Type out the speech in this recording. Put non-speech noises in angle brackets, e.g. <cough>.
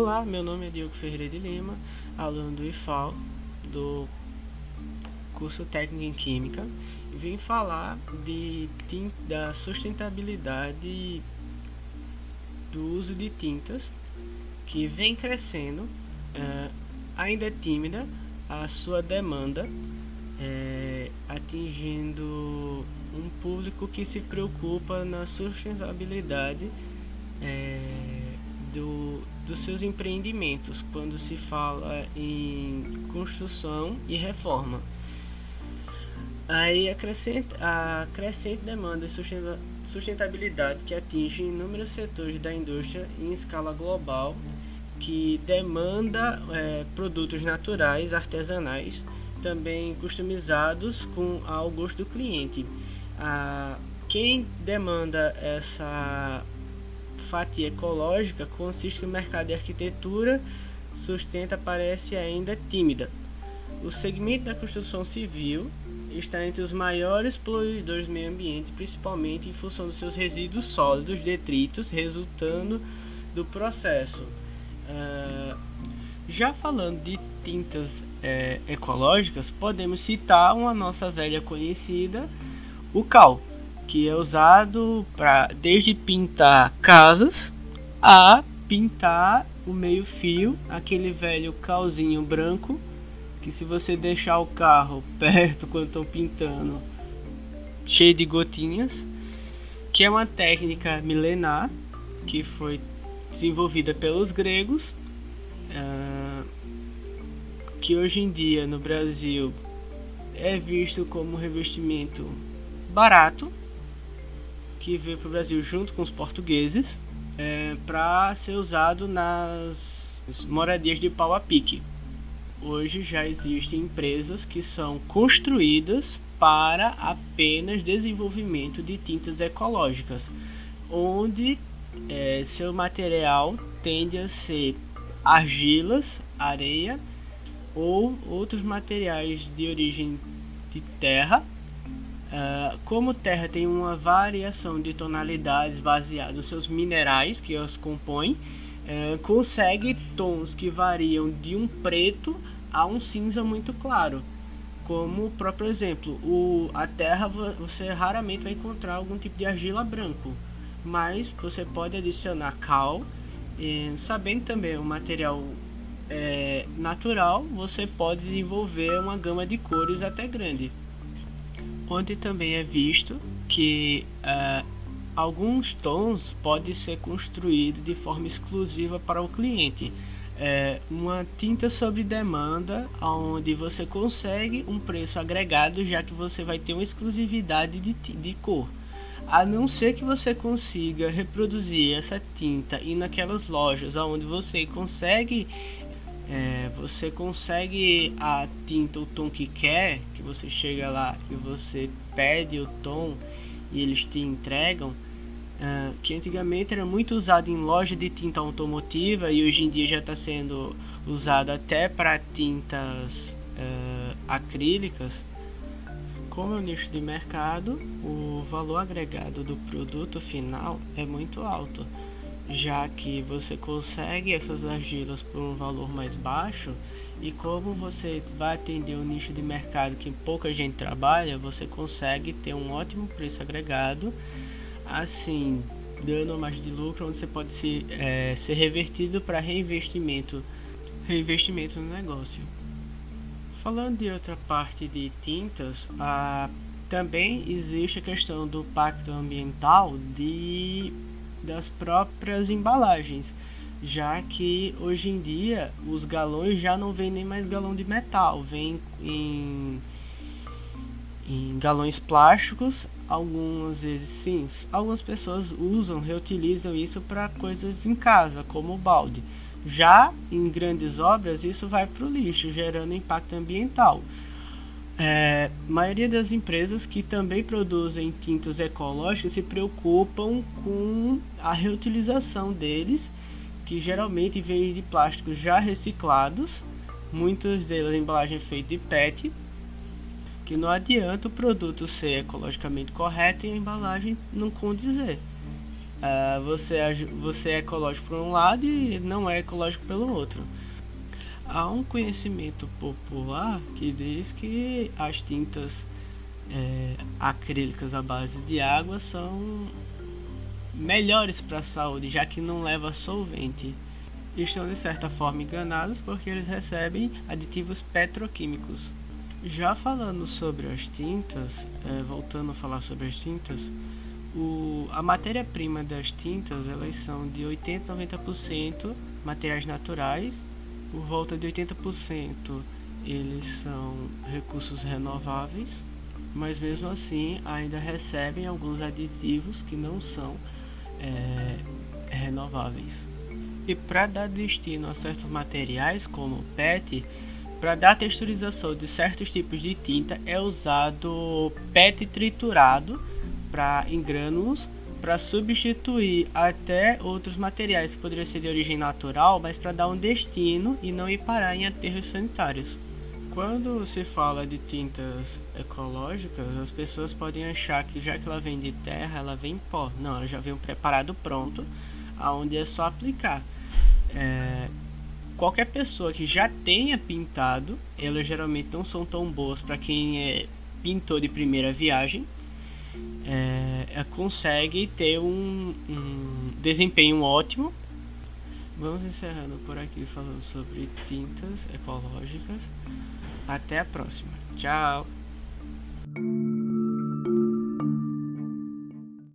Olá, meu nome é Diogo Ferreira de Lima, aluno do IFAL, do curso técnico em Química, e vim falar de, da sustentabilidade do uso de tintas, que vem crescendo, uh, ainda é tímida a sua demanda, é, atingindo um público que se preocupa na sustentabilidade é, do, dos seus empreendimentos quando se fala em construção e reforma. Aí a crescente, a crescente demanda de sustentabilidade que atinge inúmeros setores da indústria em escala global, que demanda é, produtos naturais, artesanais, também customizados com ao gosto do cliente. A, quem demanda essa fatia ecológica consiste que o mercado de arquitetura sustenta parece ainda tímida. O segmento da construção civil está entre os maiores poluidores do meio ambiente, principalmente em função dos seus resíduos sólidos, detritos, resultando do processo. Uh, já falando de tintas é, ecológicas, podemos citar uma nossa velha conhecida, o cal que é usado para desde pintar casas a pintar o meio fio, aquele velho calzinho branco que se você deixar o carro <laughs> perto quando estão pintando, cheio de gotinhas, que é uma técnica milenar que foi desenvolvida pelos gregos, uh, que hoje em dia no Brasil é visto como um revestimento barato que veio para o Brasil junto com os portugueses é, para ser usado nas moradias de pau a pique. Hoje já existem empresas que são construídas para apenas desenvolvimento de tintas ecológicas, onde é, seu material tende a ser argilas, areia ou outros materiais de origem de terra Uh, como terra tem uma variação de tonalidades baseada nos seus minerais que os compõem, uh, consegue tons que variam de um preto a um cinza muito claro. Como, próprio exemplo, o, a terra você raramente vai encontrar algum tipo de argila branco, mas você pode adicionar cal, e, sabendo também o material é, natural, você pode desenvolver uma gama de cores até grande onde também é visto que uh, alguns tons podem ser construídos de forma exclusiva para o cliente. É uma tinta sobre demanda, onde você consegue um preço agregado, já que você vai ter uma exclusividade de, de cor. A não ser que você consiga reproduzir essa tinta e naquelas lojas onde você consegue é, você consegue a tinta, o tom que quer, que você chega lá e você pede o tom e eles te entregam, uh, que antigamente era muito usado em loja de tinta automotiva e hoje em dia já está sendo usado até para tintas uh, acrílicas. Como é um nicho de mercado, o valor agregado do produto final é muito alto já que você consegue essas argilas por um valor mais baixo e como você vai atender um nicho de mercado que pouca gente trabalha, você consegue ter um ótimo preço agregado, assim, dando mais de lucro, onde você pode se, é, ser revertido para reinvestimento, reinvestimento no negócio. Falando de outra parte de tintas, a, também existe a questão do pacto ambiental de das próprias embalagens, já que hoje em dia os galões já não vêm nem mais galão de metal, vem em, em galões plásticos. Algumas vezes sim, algumas pessoas usam, reutilizam isso para coisas em casa, como o balde. Já em grandes obras, isso vai para o lixo, gerando impacto ambiental. É, maioria das empresas que também produzem tintas ecológicas se preocupam com a reutilização deles, que geralmente vêm de plásticos já reciclados, muitos deles embalagem feita de PET, que não adianta o produto ser ecologicamente correto e a embalagem não condizer. uh, você, você é ecológico por um lado e não é ecológico pelo outro. Há um conhecimento popular que diz que as tintas é, acrílicas à base de água são melhores para a saúde, já que não leva solvente. Estão de certa forma enganados porque eles recebem aditivos petroquímicos. Já falando sobre as tintas, é, voltando a falar sobre as tintas, o, a matéria-prima das tintas elas são de 80 a 90% materiais naturais, por volta de 80% eles são recursos renováveis, mas mesmo assim ainda recebem alguns aditivos que não são é, renováveis. E para dar destino a certos materiais, como PET, para dar texturização de certos tipos de tinta é usado PET triturado para em grânulos para substituir até outros materiais que poderiam ser de origem natural, mas para dar um destino e não ir parar em aterros sanitários. Quando se fala de tintas ecológicas, as pessoas podem achar que já que ela vem de terra, ela vem em pó. Não, ela já vem preparado pronto, aonde é só aplicar. É, qualquer pessoa que já tenha pintado, elas geralmente não são tão boas para quem é pintor de primeira viagem. É, é, consegue ter um, um desempenho ótimo. Vamos encerrando por aqui falando sobre tintas ecológicas. Até a próxima. Tchau.